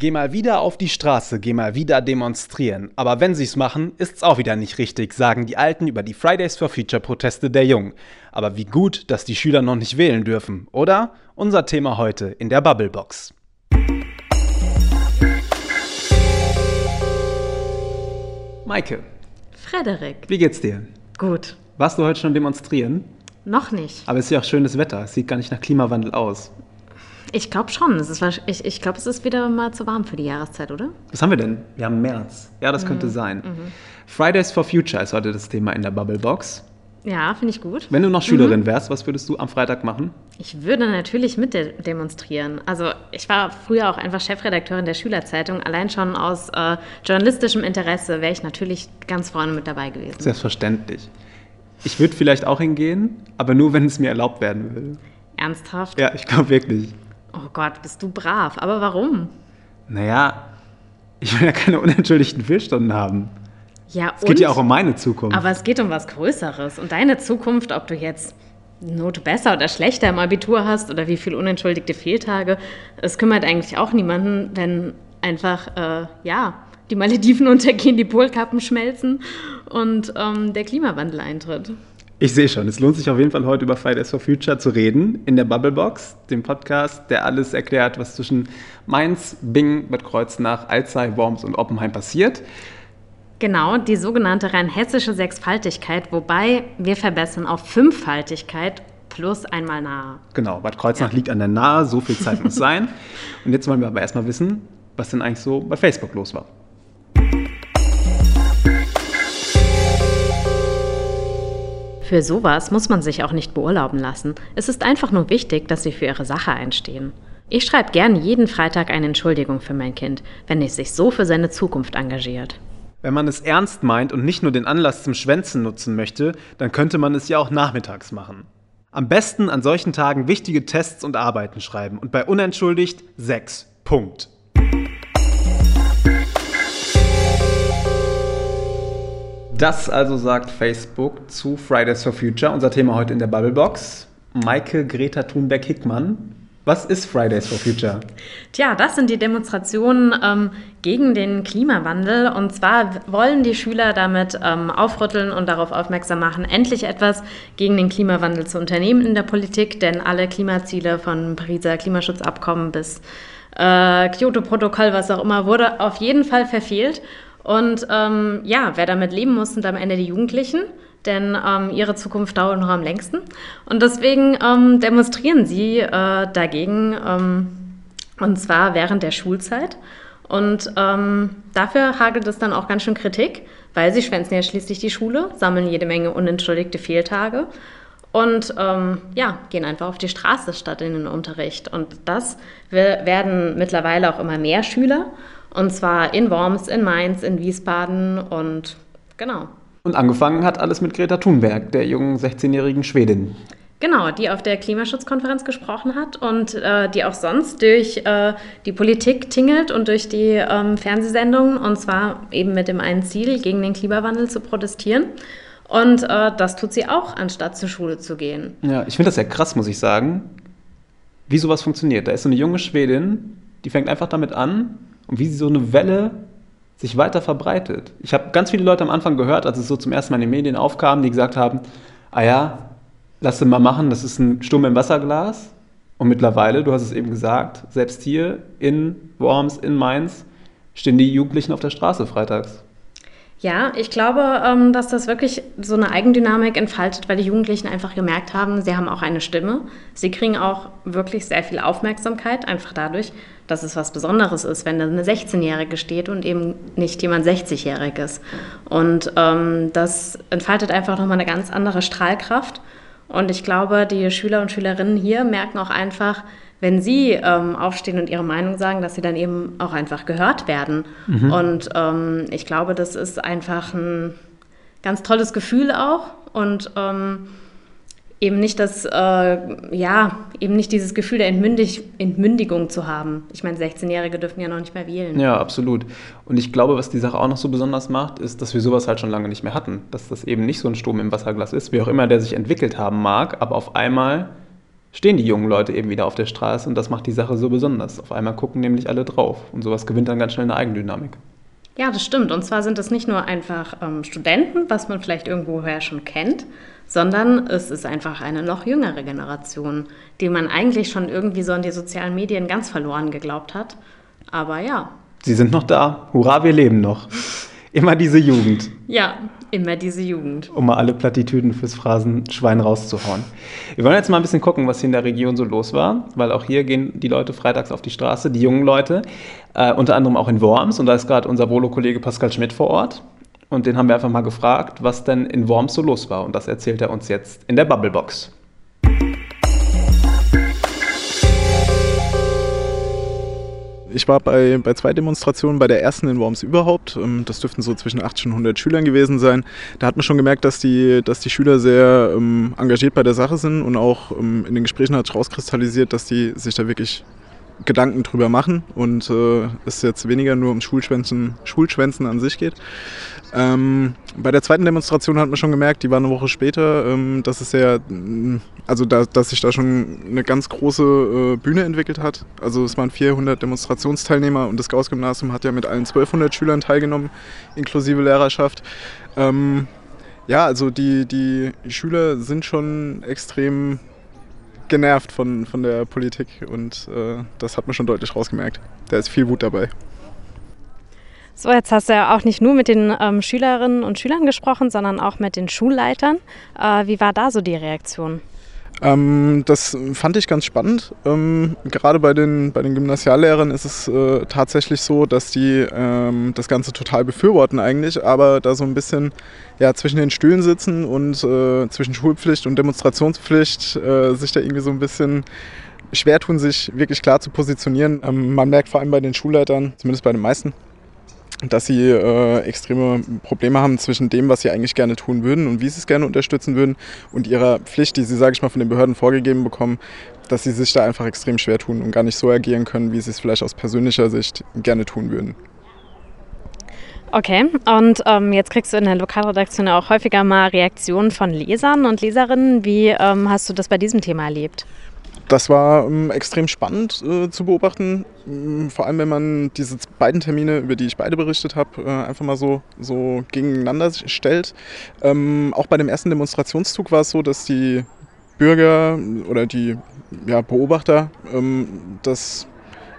Geh mal wieder auf die Straße, geh mal wieder demonstrieren. Aber wenn sie's machen, ist's auch wieder nicht richtig, sagen die Alten über die Fridays for Future Proteste der Jungen. Aber wie gut, dass die Schüler noch nicht wählen dürfen, oder? Unser Thema heute in der Bubblebox. Maike, Frederik. wie geht's dir? Gut. Warst du heute schon demonstrieren? Noch nicht. Aber es ist ja auch schönes Wetter. Es sieht gar nicht nach Klimawandel aus. Ich glaube schon. Es ist, ich ich glaube, es ist wieder mal zu warm für die Jahreszeit, oder? Was haben wir denn? Wir haben März. Ja, das könnte sein. Fridays for Future ist heute das Thema in der Bubblebox. Ja, finde ich gut. Wenn du noch Schülerin wärst, was würdest du am Freitag machen? Ich würde natürlich mit de demonstrieren. Also ich war früher auch einfach Chefredakteurin der Schülerzeitung. Allein schon aus äh, journalistischem Interesse wäre ich natürlich ganz vorne mit dabei gewesen. Selbstverständlich. Ich würde vielleicht auch hingehen, aber nur, wenn es mir erlaubt werden will. Ernsthaft? Ja, ich glaube wirklich. Oh Gott, bist du brav. Aber warum? Naja, ich will ja keine unentschuldigten Fehlstunden haben. Ja, Es geht ja auch um meine Zukunft. Aber es geht um was Größeres. Und deine Zukunft, ob du jetzt Note besser oder schlechter im Abitur hast oder wie viel unentschuldigte Fehltage, es kümmert eigentlich auch niemanden, wenn einfach, äh, ja, die Malediven untergehen, die Polkappen schmelzen und ähm, der Klimawandel eintritt. Ich sehe schon, es lohnt sich auf jeden Fall heute über Fridays for Future zu reden in der Bubblebox, dem Podcast, der alles erklärt, was zwischen Mainz, Bingen, Bad Kreuznach, Alzey, Worms und Oppenheim passiert. Genau, die sogenannte rein hessische Sechsfaltigkeit, wobei wir verbessern auf Fünffaltigkeit plus einmal nahe. Genau, Bad Kreuznach liegt an der Nahe, so viel Zeit muss sein. Und jetzt wollen wir aber erstmal wissen, was denn eigentlich so bei Facebook los war. Für sowas muss man sich auch nicht beurlauben lassen. Es ist einfach nur wichtig, dass Sie für Ihre Sache einstehen. Ich schreibe gern jeden Freitag eine Entschuldigung für mein Kind, wenn es sich so für seine Zukunft engagiert. Wenn man es ernst meint und nicht nur den Anlass zum Schwänzen nutzen möchte, dann könnte man es ja auch nachmittags machen. Am besten an solchen Tagen wichtige Tests und Arbeiten schreiben und bei unentschuldigt 6. Punkt. Das also sagt Facebook zu Fridays for Future, unser Thema heute in der Bubblebox. Maike Greta Thunberg-Hickmann. Was ist Fridays for Future? Tja, das sind die Demonstrationen ähm, gegen den Klimawandel. Und zwar wollen die Schüler damit ähm, aufrütteln und darauf aufmerksam machen, endlich etwas gegen den Klimawandel zu unternehmen in der Politik. Denn alle Klimaziele von Pariser Klimaschutzabkommen bis äh, Kyoto-Protokoll, was auch immer, wurde auf jeden Fall verfehlt. Und ähm, ja, wer damit leben muss, sind am Ende die Jugendlichen, denn ähm, ihre Zukunft dauert noch am längsten. Und deswegen ähm, demonstrieren sie äh, dagegen, ähm, und zwar während der Schulzeit. Und ähm, dafür hagelt es dann auch ganz schön Kritik, weil sie schwänzen ja schließlich die Schule, sammeln jede Menge unentschuldigte Fehltage und ähm, ja, gehen einfach auf die Straße statt in den Unterricht. Und das we- werden mittlerweile auch immer mehr Schüler. Und zwar in Worms, in Mainz, in Wiesbaden und genau. Und angefangen hat alles mit Greta Thunberg, der jungen 16-jährigen Schwedin. Genau, die auf der Klimaschutzkonferenz gesprochen hat und äh, die auch sonst durch äh, die Politik tingelt und durch die ähm, Fernsehsendungen und zwar eben mit dem einen Ziel, gegen den Klimawandel zu protestieren. Und äh, das tut sie auch, anstatt zur Schule zu gehen. Ja, ich finde das ja krass, muss ich sagen, wie sowas funktioniert. Da ist so eine junge Schwedin, die fängt einfach damit an und wie so eine Welle sich weiter verbreitet. Ich habe ganz viele Leute am Anfang gehört, als es so zum ersten Mal in den Medien aufkam, die gesagt haben, ah ja, lass den mal machen, das ist ein Sturm im Wasserglas. Und mittlerweile, du hast es eben gesagt, selbst hier in Worms, in Mainz, stehen die Jugendlichen auf der Straße freitags. Ja, ich glaube, ähm, dass das wirklich so eine Eigendynamik entfaltet, weil die Jugendlichen einfach gemerkt haben, sie haben auch eine Stimme. Sie kriegen auch wirklich sehr viel Aufmerksamkeit, einfach dadurch, dass es was Besonderes ist, wenn da eine 16-Jährige steht und eben nicht jemand 60-Jähriges. Und ähm, das entfaltet einfach nochmal eine ganz andere Strahlkraft. Und ich glaube, die Schüler und Schülerinnen hier merken auch einfach, wenn sie ähm, aufstehen und ihre Meinung sagen, dass sie dann eben auch einfach gehört werden. Und ähm, ich glaube, das ist einfach ein ganz tolles Gefühl auch und ähm, eben nicht das, äh, ja, eben nicht dieses Gefühl der Entmündig Entmündigung zu haben. Ich meine, 16-Jährige dürfen ja noch nicht mehr wählen. Ja, absolut. Und ich glaube, was die Sache auch noch so besonders macht, ist, dass wir sowas halt schon lange nicht mehr hatten. Dass das eben nicht so ein Sturm im Wasserglas ist, wie auch immer der sich entwickelt haben mag, aber auf einmal stehen die jungen Leute eben wieder auf der Straße und das macht die Sache so besonders. Auf einmal gucken nämlich alle drauf und sowas gewinnt dann ganz schnell eine Eigendynamik. Ja, das stimmt. Und zwar sind es nicht nur einfach ähm, Studenten, was man vielleicht irgendwoher schon kennt, sondern es ist einfach eine noch jüngere Generation, die man eigentlich schon irgendwie so in die sozialen Medien ganz verloren geglaubt hat. Aber ja. Sie sind noch da. Hurra, wir leben noch. Immer diese Jugend. Ja, immer diese Jugend. Um mal alle Plattitüden fürs Phrasenschwein rauszuhauen. Wir wollen jetzt mal ein bisschen gucken, was hier in der Region so los war, weil auch hier gehen die Leute freitags auf die Straße, die jungen Leute, äh, unter anderem auch in Worms. Und da ist gerade unser Volo-Kollege Pascal Schmidt vor Ort. Und den haben wir einfach mal gefragt, was denn in Worms so los war. Und das erzählt er uns jetzt in der Bubblebox. Ich war bei, bei zwei Demonstrationen, bei der ersten in Worms überhaupt. Ähm, das dürften so zwischen 80 und 100 Schülern gewesen sein. Da hat man schon gemerkt, dass die, dass die Schüler sehr ähm, engagiert bei der Sache sind und auch ähm, in den Gesprächen hat sich rauskristallisiert, dass die sich da wirklich Gedanken drüber machen und äh, es jetzt weniger nur um Schulschwänzen, Schulschwänzen an sich geht. Ähm, bei der zweiten Demonstration hat man schon gemerkt, die war eine Woche später, ähm, dass es sehr, also da, dass sich da schon eine ganz große äh, Bühne entwickelt hat. Also es waren 400 Demonstrationsteilnehmer und das Gauss-Gymnasium hat ja mit allen 1200 Schülern teilgenommen, inklusive Lehrerschaft. Ähm, ja, also die, die Schüler sind schon extrem genervt von, von der Politik und äh, das hat man schon deutlich rausgemerkt. Da ist viel Wut dabei. So, jetzt hast du ja auch nicht nur mit den ähm, Schülerinnen und Schülern gesprochen, sondern auch mit den Schulleitern. Äh, wie war da so die Reaktion? Ähm, das fand ich ganz spannend. Ähm, gerade bei den, bei den Gymnasiallehrern ist es äh, tatsächlich so, dass die ähm, das Ganze total befürworten eigentlich, aber da so ein bisschen ja, zwischen den Stühlen sitzen und äh, zwischen Schulpflicht und Demonstrationspflicht äh, sich da irgendwie so ein bisschen schwer tun, sich wirklich klar zu positionieren. Ähm, man merkt vor allem bei den Schulleitern, zumindest bei den meisten, dass sie äh, extreme Probleme haben zwischen dem, was sie eigentlich gerne tun würden und wie sie es gerne unterstützen würden und ihrer Pflicht, die sie, sage ich mal, von den Behörden vorgegeben bekommen, dass sie sich da einfach extrem schwer tun und gar nicht so agieren können, wie sie es vielleicht aus persönlicher Sicht gerne tun würden. Okay, und ähm, jetzt kriegst du in der Lokalredaktion auch häufiger mal Reaktionen von Lesern und Leserinnen. Wie ähm, hast du das bei diesem Thema erlebt? Das war ähm, extrem spannend äh, zu beobachten, ähm, vor allem wenn man diese beiden Termine, über die ich beide berichtet habe, äh, einfach mal so, so gegeneinander stellt. Ähm, auch bei dem ersten Demonstrationszug war es so, dass die Bürger oder die ja, Beobachter ähm, das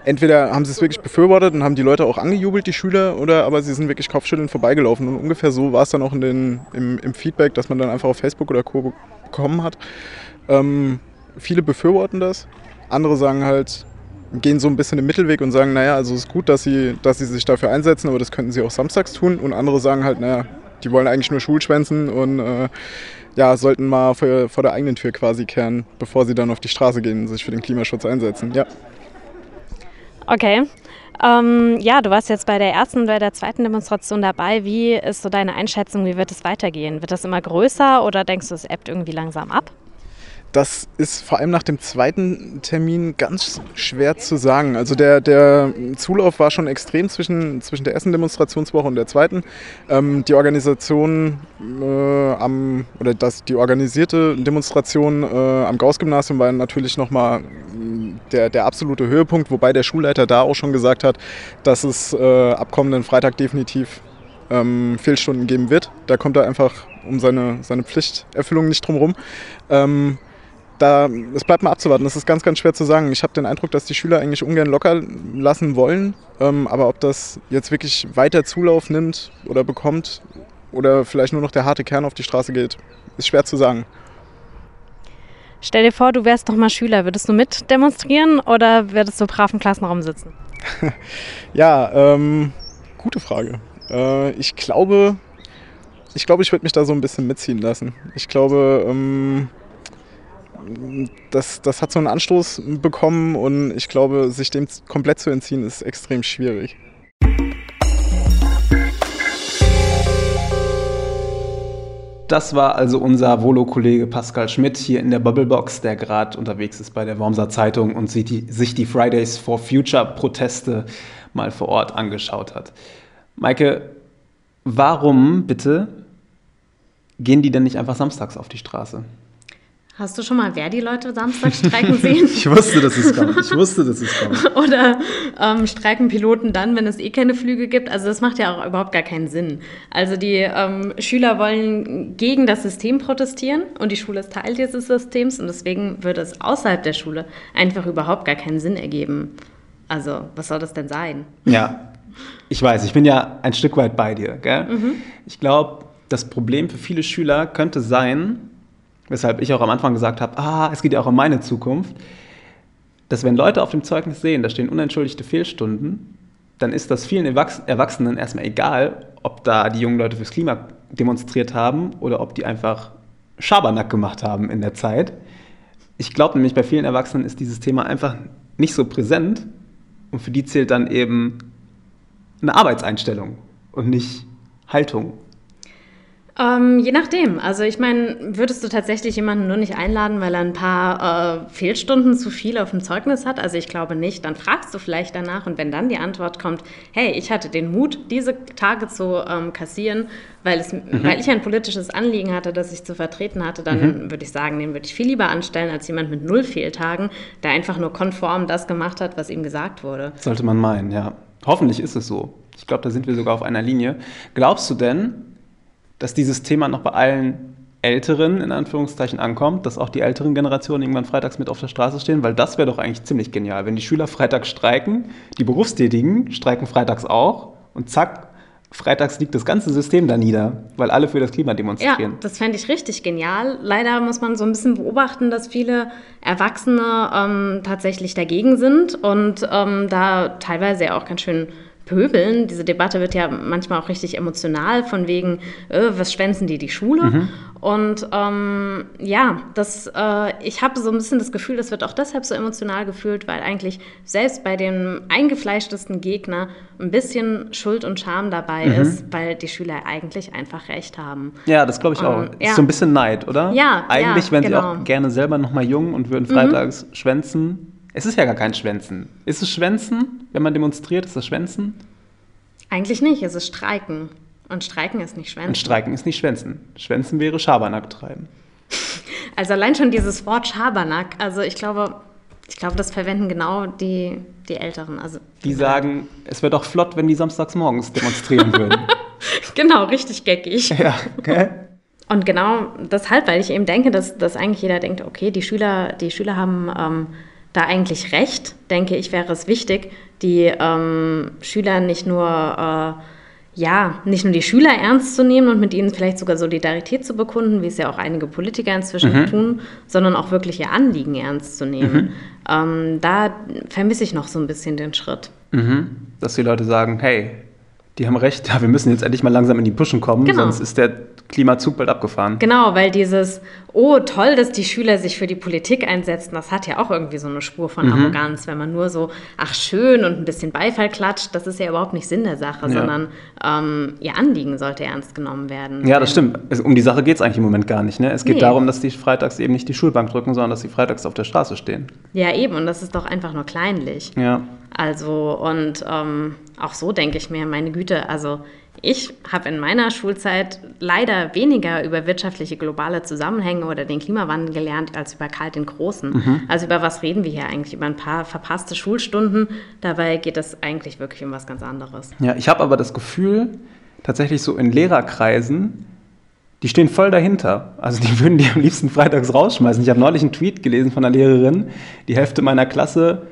entweder haben sie es wirklich befürwortet und haben die Leute auch angejubelt, die Schüler, oder aber sie sind wirklich kopfschüttelnd vorbeigelaufen. Und ungefähr so war es dann auch in den, im, im Feedback, das man dann einfach auf Facebook oder Co. bekommen hat. Ähm, viele befürworten das, andere sagen halt, gehen so ein bisschen den Mittelweg und sagen, naja, also es ist gut, dass sie, dass sie sich dafür einsetzen, aber das könnten sie auch samstags tun. Und andere sagen halt, naja, die wollen eigentlich nur Schulschwänzen und äh, ja, sollten mal vor, vor der eigenen Tür quasi kehren, bevor sie dann auf die Straße gehen und sich für den Klimaschutz einsetzen. Ja. Okay. Ähm, ja, du warst jetzt bei der ersten und bei der zweiten Demonstration dabei. Wie ist so deine Einschätzung? Wie wird es weitergehen? Wird das immer größer oder denkst du, es ebbt irgendwie langsam ab? Das ist vor allem nach dem zweiten Termin ganz schwer zu sagen. Also der, der Zulauf war schon extrem zwischen, zwischen der ersten Demonstrationswoche und der zweiten. Ähm, die Organisation äh, am, oder das, die organisierte Demonstration äh, am Gauss-Gymnasium war natürlich nochmal mm, der, der absolute Höhepunkt, wobei der Schulleiter da auch schon gesagt hat, dass es äh, ab kommenden Freitag definitiv ähm, Fehlstunden geben wird. Da kommt er einfach um seine, seine Pflichterfüllung nicht drum rum. Ähm, da, es bleibt mal abzuwarten. Das ist ganz, ganz schwer zu sagen. Ich habe den Eindruck, dass die Schüler eigentlich ungern locker lassen wollen. Ähm, aber ob das jetzt wirklich weiter Zulauf nimmt oder bekommt oder vielleicht nur noch der harte Kern auf die Straße geht, ist schwer zu sagen. Stell dir vor, du wärst doch mal Schüler. Würdest du mit demonstrieren oder würdest du brav im Klassenraum sitzen? ja, ähm, gute Frage. Äh, ich glaube, ich glaube, ich würde mich da so ein bisschen mitziehen lassen. Ich glaube, ähm, das, das hat so einen Anstoß bekommen und ich glaube, sich dem komplett zu entziehen, ist extrem schwierig. Das war also unser Volo-Kollege Pascal Schmidt hier in der Bubblebox, der gerade unterwegs ist bei der Wormser Zeitung und sich die, sich die Fridays for Future Proteste mal vor Ort angeschaut hat. Maike, warum bitte gehen die denn nicht einfach samstags auf die Straße? Hast du schon mal Verdi-Leute Samstag streiken sehen? ich wusste, dass es kommt. Ich wusste, dass es kommt. Oder ähm, streiken Piloten dann, wenn es eh keine Flüge gibt? Also das macht ja auch überhaupt gar keinen Sinn. Also die ähm, Schüler wollen gegen das System protestieren und die Schule ist Teil dieses Systems und deswegen würde es außerhalb der Schule einfach überhaupt gar keinen Sinn ergeben. Also was soll das denn sein? Ja, ich weiß, ich bin ja ein Stück weit bei dir. Gell? Mhm. Ich glaube, das Problem für viele Schüler könnte sein, weshalb ich auch am Anfang gesagt habe, ah, es geht ja auch um meine Zukunft, dass wenn Leute auf dem Zeugnis sehen, da stehen unentschuldigte Fehlstunden, dann ist das vielen Erwachsenen erstmal egal, ob da die jungen Leute fürs Klima demonstriert haben oder ob die einfach Schabernack gemacht haben in der Zeit. Ich glaube nämlich, bei vielen Erwachsenen ist dieses Thema einfach nicht so präsent und für die zählt dann eben eine Arbeitseinstellung und nicht Haltung. Ähm, je nachdem. Also ich meine, würdest du tatsächlich jemanden nur nicht einladen, weil er ein paar äh, Fehlstunden zu viel auf dem Zeugnis hat? Also ich glaube nicht. Dann fragst du vielleicht danach und wenn dann die Antwort kommt, hey, ich hatte den Mut, diese Tage zu ähm, kassieren, weil, es, mhm. weil ich ein politisches Anliegen hatte, das ich zu vertreten hatte, dann mhm. würde ich sagen, den würde ich viel lieber anstellen als jemand mit null Fehltagen, der einfach nur konform das gemacht hat, was ihm gesagt wurde. Sollte man meinen, ja. Hoffentlich ist es so. Ich glaube, da sind wir sogar auf einer Linie. Glaubst du denn, dass dieses Thema noch bei allen Älteren in Anführungszeichen ankommt, dass auch die älteren Generationen irgendwann freitags mit auf der Straße stehen, weil das wäre doch eigentlich ziemlich genial. Wenn die Schüler freitags streiken, die Berufstätigen streiken freitags auch und zack, freitags liegt das ganze System da nieder, weil alle für das Klima demonstrieren. Ja, das fände ich richtig genial. Leider muss man so ein bisschen beobachten, dass viele Erwachsene ähm, tatsächlich dagegen sind und ähm, da teilweise auch ganz schön pöbeln. Diese Debatte wird ja manchmal auch richtig emotional, von wegen, äh, was schwänzen die die Schule? Mhm. Und ähm, ja, das, äh, ich habe so ein bisschen das Gefühl, das wird auch deshalb so emotional gefühlt, weil eigentlich selbst bei dem eingefleischtesten Gegner ein bisschen Schuld und Scham dabei mhm. ist, weil die Schüler eigentlich einfach recht haben. Ja, das glaube ich auch. Ähm, ja. Ist so ein bisschen Neid, oder? Ja. Eigentlich ja, wären genau. sie auch gerne selber noch mal jung und würden freitags mhm. schwänzen es ist ja gar kein Schwänzen. Ist es Schwänzen, wenn man demonstriert? Ist das Schwänzen? Eigentlich nicht, es ist Streiken. Und Streiken ist nicht Schwänzen. Und Streiken ist nicht Schwänzen. Schwänzen wäre Schabernack treiben. Also allein schon dieses Wort Schabernack, also ich glaube, ich glaube, das verwenden genau die, die Älteren. Also, die sagen, es wäre doch flott, wenn die samstags morgens demonstrieren würden. genau, richtig geckig. Ja, okay. Und genau deshalb, weil ich eben denke, dass, dass eigentlich jeder denkt, okay, die Schüler, die Schüler haben ähm, da eigentlich recht, denke ich, wäre es wichtig, die ähm, Schüler nicht nur, äh, ja, nicht nur die Schüler ernst zu nehmen und mit ihnen vielleicht sogar Solidarität zu bekunden, wie es ja auch einige Politiker inzwischen mhm. tun, sondern auch wirklich ihr Anliegen ernst zu nehmen. Mhm. Ähm, da vermisse ich noch so ein bisschen den Schritt. Mhm. Dass die Leute sagen, hey, die haben recht, ja, wir müssen jetzt endlich mal langsam in die Puschen kommen, genau. sonst ist der Klimazug bald abgefahren. Genau, weil dieses, oh toll, dass die Schüler sich für die Politik einsetzen, das hat ja auch irgendwie so eine Spur von mhm. Arroganz, wenn man nur so, ach schön und ein bisschen Beifall klatscht, das ist ja überhaupt nicht Sinn der Sache, ja. sondern ähm, ihr Anliegen sollte ernst genommen werden. Ja, das stimmt. um die Sache geht es eigentlich im Moment gar nicht. Ne? Es geht nee. darum, dass die freitags eben nicht die Schulbank drücken, sondern dass sie freitags auf der Straße stehen. Ja, eben, und das ist doch einfach nur kleinlich. Ja. Also, und ähm, auch so denke ich mir, meine Güte, also ich habe in meiner Schulzeit leider weniger über wirtschaftliche globale Zusammenhänge oder den Klimawandel gelernt als über Karl den Großen. Mhm. Also über was reden wir hier eigentlich? Über ein paar verpasste Schulstunden. Dabei geht es eigentlich wirklich um was ganz anderes. Ja, ich habe aber das Gefühl, tatsächlich so in Lehrerkreisen, die stehen voll dahinter. Also die würden die am liebsten freitags rausschmeißen. Ich habe neulich einen Tweet gelesen von einer Lehrerin, die Hälfte meiner Klasse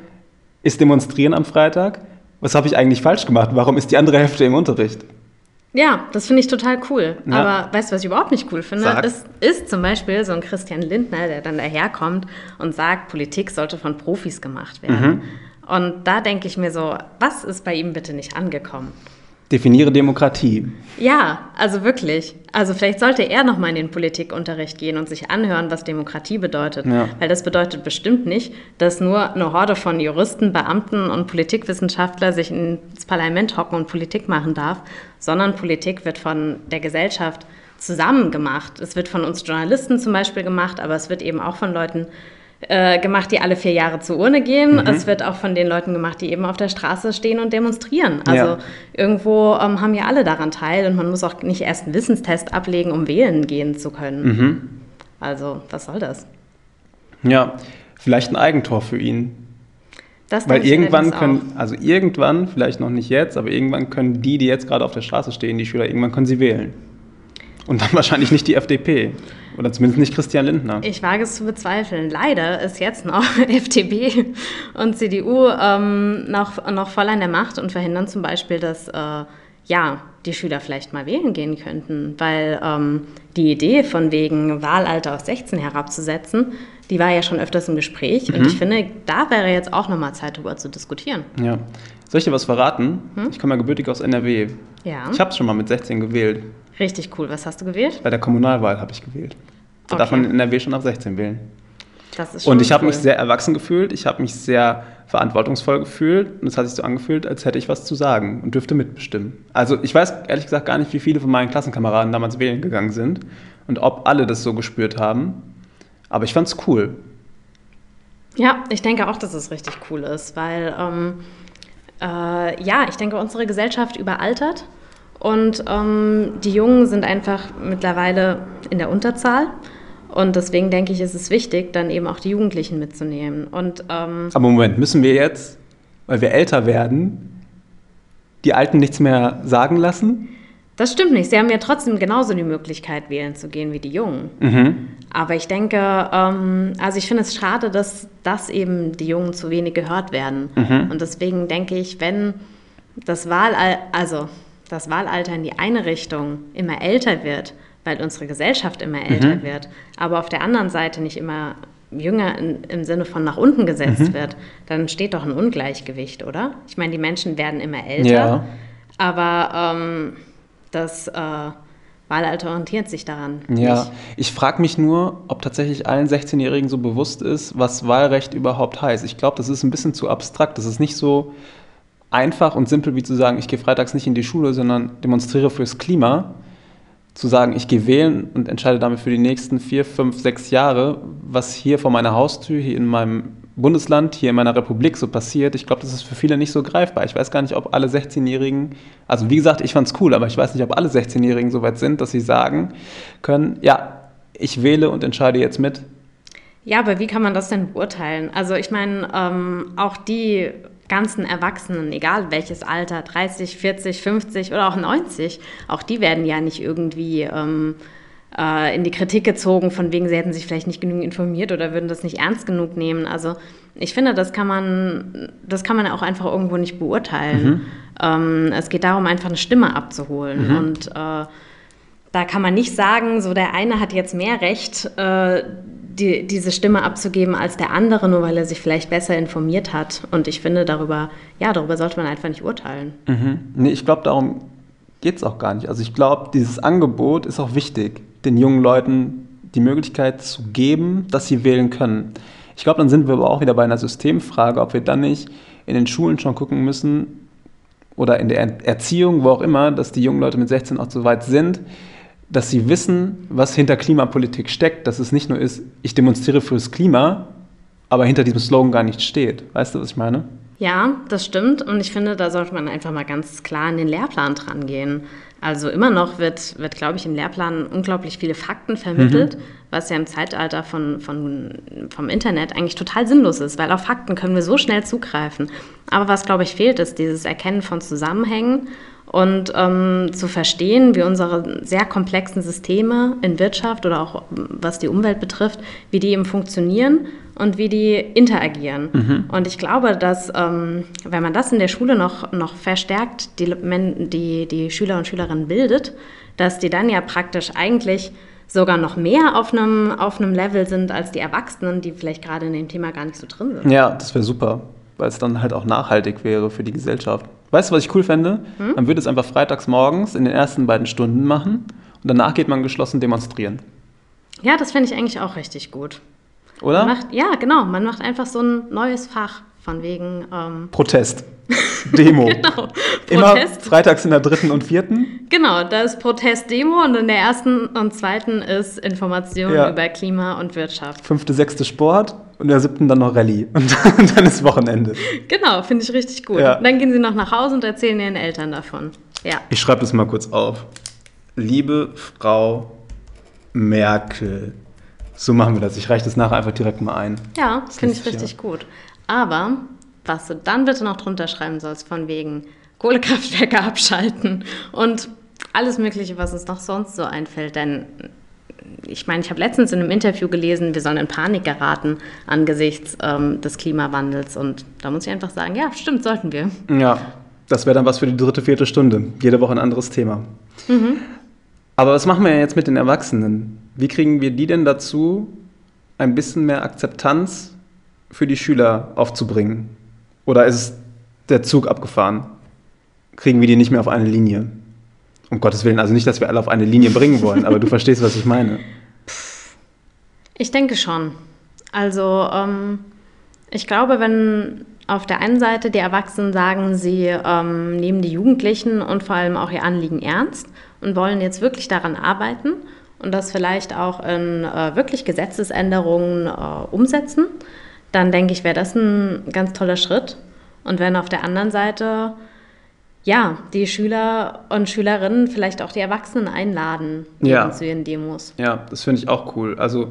ist demonstrieren am Freitag. Was habe ich eigentlich falsch gemacht? Warum ist die andere Hälfte im Unterricht? Ja, das finde ich total cool. Ja. Aber weißt du, was ich überhaupt nicht cool finde? Sag. Das ist zum Beispiel so ein Christian Lindner, der dann daherkommt und sagt, Politik sollte von Profis gemacht werden. Mhm. Und da denke ich mir so, was ist bei ihm bitte nicht angekommen? Definiere Demokratie. Ja, also wirklich. Also vielleicht sollte er noch mal in den Politikunterricht gehen und sich anhören, was Demokratie bedeutet. Ja. Weil das bedeutet bestimmt nicht, dass nur eine Horde von Juristen, Beamten und Politikwissenschaftler sich ins Parlament hocken und Politik machen darf, sondern Politik wird von der Gesellschaft zusammen gemacht. Es wird von uns Journalisten zum Beispiel gemacht, aber es wird eben auch von Leuten äh, gemacht, die alle vier Jahre zur Urne gehen. Mhm. Es wird auch von den Leuten gemacht, die eben auf der Straße stehen und demonstrieren. Also ja. irgendwo ähm, haben ja alle daran teil und man muss auch nicht erst einen Wissenstest ablegen, um wählen gehen zu können. Mhm. Also was soll das? Ja, vielleicht ein Eigentor für ihn. Das Weil irgendwann können, also irgendwann, vielleicht noch nicht jetzt, aber irgendwann können die, die jetzt gerade auf der Straße stehen, die Schüler, irgendwann können sie wählen. Und dann wahrscheinlich nicht die FDP. Oder zumindest nicht Christian Lindner. Ich wage es zu bezweifeln. Leider ist jetzt noch FDP und CDU ähm, noch, noch voll an der Macht und verhindern zum Beispiel, dass äh, ja, die Schüler vielleicht mal wählen gehen könnten. Weil ähm, die Idee von wegen Wahlalter auf 16 herabzusetzen, die war ja schon öfters im Gespräch. Und ich finde, da wäre jetzt auch nochmal Zeit, darüber zu diskutieren. Ja. Soll ich dir was verraten? Ich komme ja gebürtig aus NRW. Ja, Ich habe schon mal mit 16 gewählt. Richtig cool. Was hast du gewählt? Bei der Kommunalwahl habe ich gewählt. Da darf Okay. man in NRW schon ab 16 wählen. Das ist schon Und ich habe cool. mich sehr erwachsen gefühlt, ich habe mich sehr verantwortungsvoll gefühlt und es hat sich so angefühlt, als hätte ich was zu sagen und dürfte mitbestimmen. Also ich weiß ehrlich gesagt gar nicht, wie viele von meinen Klassenkameraden damals wählen gegangen sind und ob alle das so gespürt haben. Aber ich fand's cool. Ja, ich denke auch, dass es richtig cool ist, weil ähm, äh, ja, ich denke, unsere Gesellschaft überaltert und ähm, die Jungen sind einfach mittlerweile in der Unterzahl. Und deswegen denke ich, ist es wichtig, dann eben auch die Jugendlichen mitzunehmen. Und ähm, Aber Moment, müssen wir jetzt, weil wir älter werden, die Alten nichts mehr sagen lassen? das stimmt nicht. Sie haben ja trotzdem genauso die Möglichkeit, wählen zu gehen wie die Jungen. Mhm. Aber ich denke, ähm, also ich finde es schade, dass, dass eben die Jungen zu wenig gehört werden. Mhm. Und deswegen denke ich, wenn das Wahlalter, also das Wahlalter in die eine Richtung immer älter wird, weil unsere Gesellschaft immer älter Mhm. wird, aber auf der anderen Seite nicht immer jünger in, im Sinne von nach unten gesetzt Mhm. wird, dann entsteht doch ein Ungleichgewicht, oder? Ich meine, die Menschen werden immer älter, Ja. aber ähm, das äh, Wahlalter orientiert sich daran. Ja, nicht. ich frage mich nur, ob tatsächlich allen 16-Jährigen so bewusst ist, was Wahlrecht überhaupt heißt. Ich glaube, das ist ein bisschen zu abstrakt. Das ist nicht so einfach und simpel wie zu sagen, ich gehe freitags nicht in die Schule, sondern demonstriere fürs Klima. Zu sagen, ich gehe wählen und entscheide damit für die nächsten vier, fünf, sechs Jahre, was hier vor meiner Haustür, hier in meinem Bundesland, hier in meiner Republik so passiert. Ich glaube, das ist für viele nicht so greifbar. Ich weiß gar nicht, ob alle 16-Jährigen, also wie gesagt, ich fand es cool, aber ich weiß nicht, ob alle 16-Jährigen so weit sind, dass sie sagen können, ja, ich wähle und entscheide jetzt mit. Ja, aber wie kann man das denn beurteilen? Also ich meine, ähm, auch die ganzen Erwachsenen, egal welches Alter, 30, 40, 50 oder auch 90, auch die werden ja nicht irgendwie ähm, äh, in die Kritik gezogen, von wegen, sie hätten sich vielleicht nicht genug informiert oder würden das nicht ernst genug nehmen. Also ich finde, das kann man, das kann man auch einfach irgendwo nicht beurteilen. Ähm, es geht darum, einfach eine Stimme abzuholen. Und äh, da kann man nicht sagen, so der eine hat jetzt mehr Recht, äh, die, diese Stimme abzugeben als der andere, nur weil er sich vielleicht besser informiert hat. Und ich finde, darüber, ja, darüber sollte man einfach nicht urteilen. Mhm. Nee, ich glaube, darum geht es auch gar nicht. Also ich glaube, dieses Angebot ist auch wichtig, den jungen Leuten die Möglichkeit zu geben, dass sie wählen können. Ich glaube, dann sind wir aber auch wieder bei einer Systemfrage, ob wir dann nicht in den Schulen schon gucken müssen oder in der Er- Erziehung, wo auch immer, dass die jungen Leute mit 16 auch so weit sind, dass sie wissen, was hinter Klimapolitik steckt, dass es nicht nur ist, ich demonstriere fürs Klima, aber hinter diesem Slogan gar nicht steht. Weißt du, was ich meine? Ja, das stimmt. Und ich finde, da sollte man einfach mal ganz klar an den Lehrplan dran gehen. Also immer noch wird, wird glaube ich, im Lehrplan unglaublich viele Fakten vermittelt, was ja im Zeitalter von, von, vom Internet eigentlich total sinnlos ist, weil auf Fakten können wir so schnell zugreifen. Aber was, glaube ich, fehlt, ist dieses Erkennen von Zusammenhängen und ähm, zu verstehen, wie unsere sehr komplexen Systeme in Wirtschaft oder auch was die Umwelt betrifft, wie die eben funktionieren und wie die interagieren. Und ich glaube, dass ähm, wenn man das in der Schule noch, noch verstärkt, die, die, die Schüler und Schülerinnen bildet, dass die dann ja praktisch eigentlich sogar noch mehr auf einem, auf einem Level sind als die Erwachsenen, die vielleicht gerade in dem Thema gar nicht so drin sind. Ja, das wäre super, weil es dann halt auch nachhaltig wäre für die Gesellschaft. Weißt du, was ich cool fände? Man würde es einfach freitags morgens in den ersten beiden Stunden machen und danach geht man geschlossen demonstrieren. Ja, das fände ich eigentlich auch richtig gut. Oder? Macht, ja, genau. Man macht einfach so ein neues Fach von wegen ähm, Protest. Demo. genau, Immer Protest. freitags in der dritten und vierten. Genau, da ist Protest-Demo und in der ersten und zweiten ist Information Ja. über Klima und Wirtschaft. Fünfte, sechste Sport und in der siebten dann noch Rallye. Und dann, dann ist Wochenende. Genau, finde ich richtig gut. Ja. Dann gehen sie noch nach Hause und erzählen ihren Eltern davon. Ja. Ich schreibe das mal kurz auf. Liebe Frau Merkel, So machen wir das. Ich reiche das nachher einfach direkt mal ein. Ja, finde ich richtig gut. Aber was du dann bitte noch drunter schreiben sollst, von wegen Kohlekraftwerke abschalten und alles Mögliche, was uns noch sonst so einfällt. Denn ich meine, ich habe letztens in einem Interview gelesen, wir sollen in Panik geraten angesichts ähm, des Klimawandels. Und da muss ich einfach sagen, ja, stimmt, sollten wir. Ja, das wäre dann was für die dritte, vierte Stunde. Jede Woche ein anderes Thema. Aber was machen wir jetzt mit den Erwachsenen? Wie kriegen wir die denn dazu, ein bisschen mehr Akzeptanz für die Schüler aufzubringen? Oder ist der Zug abgefahren? Kriegen wir die nicht mehr auf eine Linie? Um Gottes Willen, also nicht, dass wir alle auf eine Linie bringen wollen, aber du verstehst, was ich meine. Ich denke schon. Also ähm, ich glaube, wenn auf der einen Seite die Erwachsenen sagen, sie ähm, nehmen die Jugendlichen und vor allem auch ihr Anliegen ernst und wollen jetzt wirklich daran arbeiten und das vielleicht auch in äh, wirklich Gesetzesänderungen äh, umsetzen, dann denke ich, wäre das ein ganz toller Schritt. Und wenn auf der anderen Seite ja, die Schüler und Schülerinnen vielleicht auch die Erwachsenen einladen Ja. zu ihren Demos. Ja, das finde ich auch cool. Also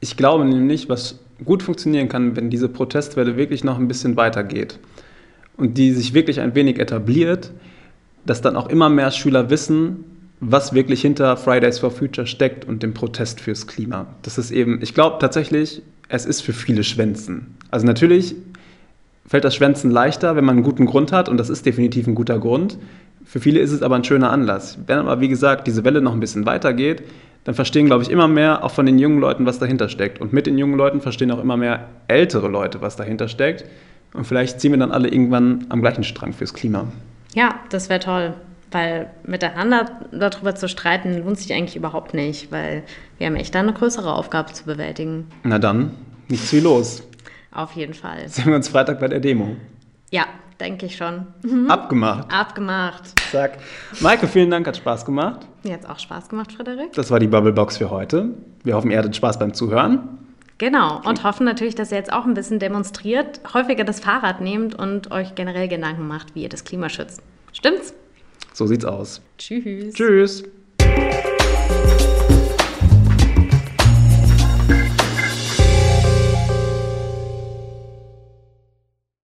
ich glaube nämlich, was gut funktionieren kann, wenn diese Protestwelle wirklich noch ein bisschen weitergeht und die sich wirklich ein wenig etabliert, dass dann auch immer mehr Schüler wissen, was wirklich hinter Fridays for Future steckt und dem Protest fürs Klima. Das ist eben, ich glaube tatsächlich, es ist für viele Schwänzen. Also natürlich fällt das Schwänzen leichter, wenn man einen guten Grund hat und das ist definitiv ein guter Grund. Für viele ist es aber ein schöner Anlass. Wenn aber, wie gesagt, diese Welle noch ein bisschen weitergeht, dann verstehen, glaube ich, immer mehr auch von den jungen Leuten, was dahinter steckt. Und mit den jungen Leuten verstehen auch immer mehr ältere Leute, was dahinter steckt. Und vielleicht ziehen wir dann alle irgendwann am gleichen Strang fürs Klima. Ja, das wäre toll, weil miteinander darüber zu streiten lohnt sich eigentlich überhaupt nicht, weil wir haben echt da eine größere Aufgabe zu bewältigen. Na dann, nichts wie los. Auf jeden Fall. Sehen wir uns Freitag bei der Demo. Ja, denke ich schon. Abgemacht. Abgemacht. Zack. Maike, vielen Dank, hat Spaß gemacht. Mir hat's auch Spaß gemacht, Frederik. Das war die Bubblebox für heute. Wir hoffen, ihr hattet Spaß beim Zuhören. Genau. Und hoffen natürlich, dass ihr jetzt auch ein bisschen demonstriert, häufiger das Fahrrad nehmt und euch generell Gedanken macht, wie ihr das Klima schützt. Stimmt's? So sieht's aus. Tschüss. Tschüss.